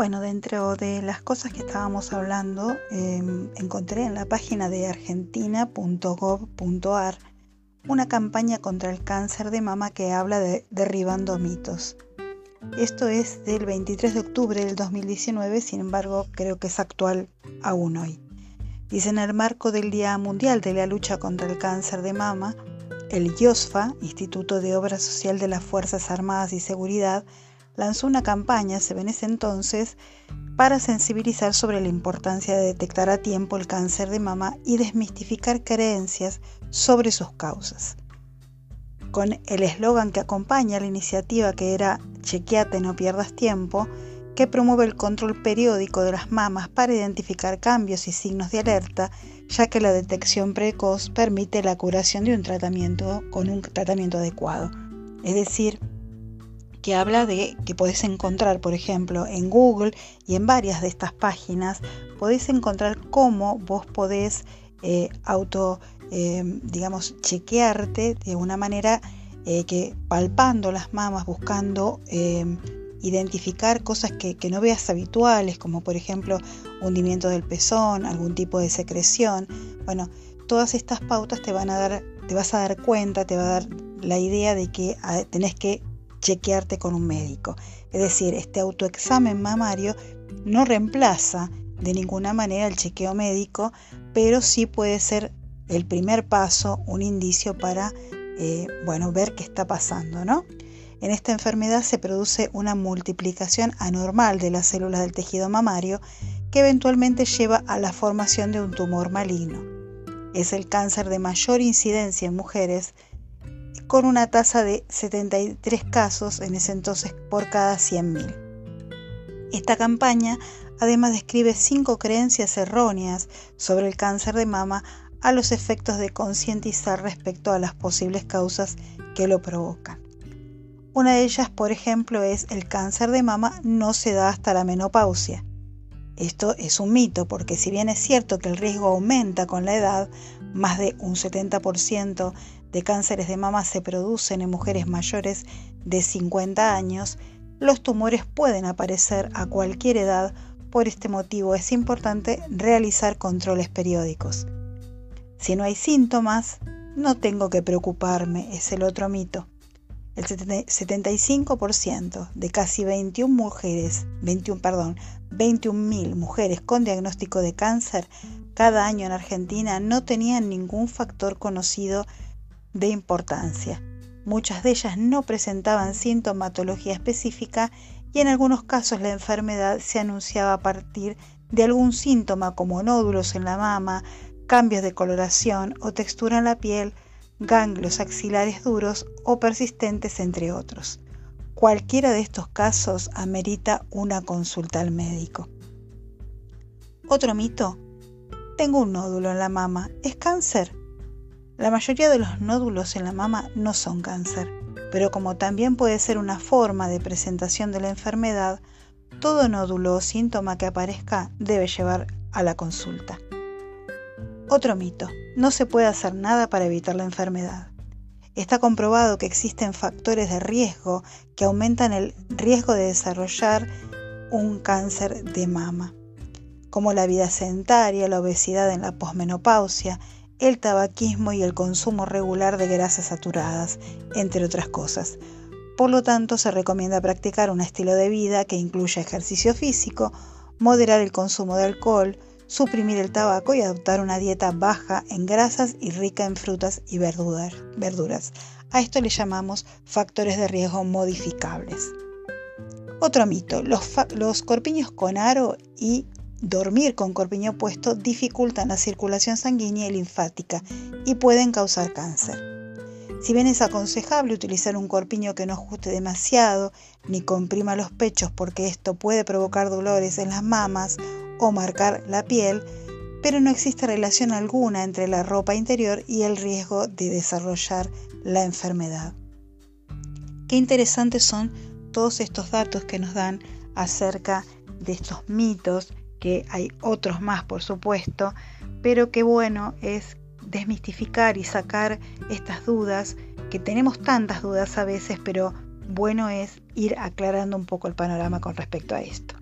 Bueno, dentro de las cosas que estábamos hablando, em, encontré en la página de argentina.gov.ar una campaña contra el cáncer de mama que habla de derribando mitos. Esto es del 23 de octubre del 2019, sin embargo creo que es actual aún hoy. Dice en el marco del Día Mundial de la Lucha contra el Cáncer de Mama, el IOSFA, Instituto de Obra Social de las Fuerzas Armadas y Seguridad, lanzó una campaña, se ve en ese entonces, para sensibilizar sobre la importancia de detectar a tiempo el cáncer de mama y desmistificar creencias sobre sus causas. Con el eslogan que acompaña la iniciativa que era Chequeate, no pierdas tiempo, que promueve el control periódico de las mamas para identificar cambios y signos de alerta, ya que la detección precoz permite la curación de un tratamiento con un tratamiento adecuado. Es decir, que habla de que podés encontrar, por ejemplo, en Google y en varias de estas páginas, podés encontrar cómo vos podés eh, auto, eh, digamos, chequearte de una manera eh, que palpando las mamas, buscando identificar cosas que, que, no veas habituales, como por ejemplo hundimiento del pezón, algún tipo de secreción. Bueno, todas estas pautas te van a dar, te vas a dar cuenta, te va a dar la idea de que ah, tenés que chequearte con un médico. Es decir, este autoexamen mamario no reemplaza de ninguna manera el chequeo médico, pero sí puede ser el primer paso, un indicio para eh, bueno, ver qué está pasando, ¿no? En esta enfermedad se produce una multiplicación anormal de las células del tejido mamario que eventualmente lleva a la formación de un tumor maligno. Es el cáncer de mayor incidencia en mujeres con una tasa de 73 casos en ese entonces por cada 100.000. Esta campaña además describe cinco creencias erróneas sobre el cáncer de mama a los efectos de concientizar respecto a las posibles causas que lo provocan. Una de ellas, por ejemplo, es el cáncer de mama no se da hasta la menopausia. Esto es un mito porque si bien es cierto que el riesgo aumenta con la edad, más de un 70% de cánceres de mama se producen en mujeres mayores de 50 años, los tumores pueden aparecer a cualquier edad, por este motivo es importante realizar controles periódicos. Si no hay síntomas, no tengo que preocuparme, es el otro mito. El 75% de casi 21 mujeres, 21, perdón, 21.000 mujeres con diagnóstico de cáncer cada año en Argentina no tenían ningún factor conocido de importancia. Muchas de ellas no presentaban sintomatología específica y en algunos casos la enfermedad se anunciaba a partir de algún síntoma como nódulos en la mama, cambios de coloración o textura en la piel, ganglios axilares duros o persistentes, entre otros. Cualquiera de estos casos amerita una consulta al médico. Otro mito. Tengo un nódulo en la mama. ¿Es cáncer? La mayoría de los nódulos en la mama no son cáncer, pero como también puede ser una forma de presentación de la enfermedad, todo nódulo o síntoma que aparezca debe llevar a la consulta. Otro mito, no se puede hacer nada para evitar la enfermedad. Está comprobado que existen factores de riesgo que aumentan el riesgo de desarrollar un cáncer de mama, como la vida sedentaria, la obesidad en la posmenopausia, el tabaquismo y el consumo regular de grasas saturadas, entre otras cosas. Por lo tanto, se recomienda practicar un estilo de vida que incluya ejercicio físico, moderar el consumo de alcohol, suprimir el tabaco y adoptar una dieta baja en grasas y rica en frutas y verduras. A esto le llamamos factores de riesgo modificables. Otro mito, los, corpiños con aro y dormir con corpiño puesto dificultan la circulación sanguínea y linfática y pueden causar cáncer. Si bien es aconsejable utilizar un corpiño que no ajuste demasiado ni comprima los pechos porque esto puede provocar dolores en las mamas o marcar la piel, pero no existe relación alguna entre la ropa interior y el riesgo de desarrollar la enfermedad. Qué interesantes son todos estos datos que nos dan acerca de estos mitos que hay otros más por supuesto, pero qué bueno es desmistificar y sacar estas dudas, que tenemos tantas dudas a veces, pero bueno es ir aclarando un poco el panorama con respecto a esto.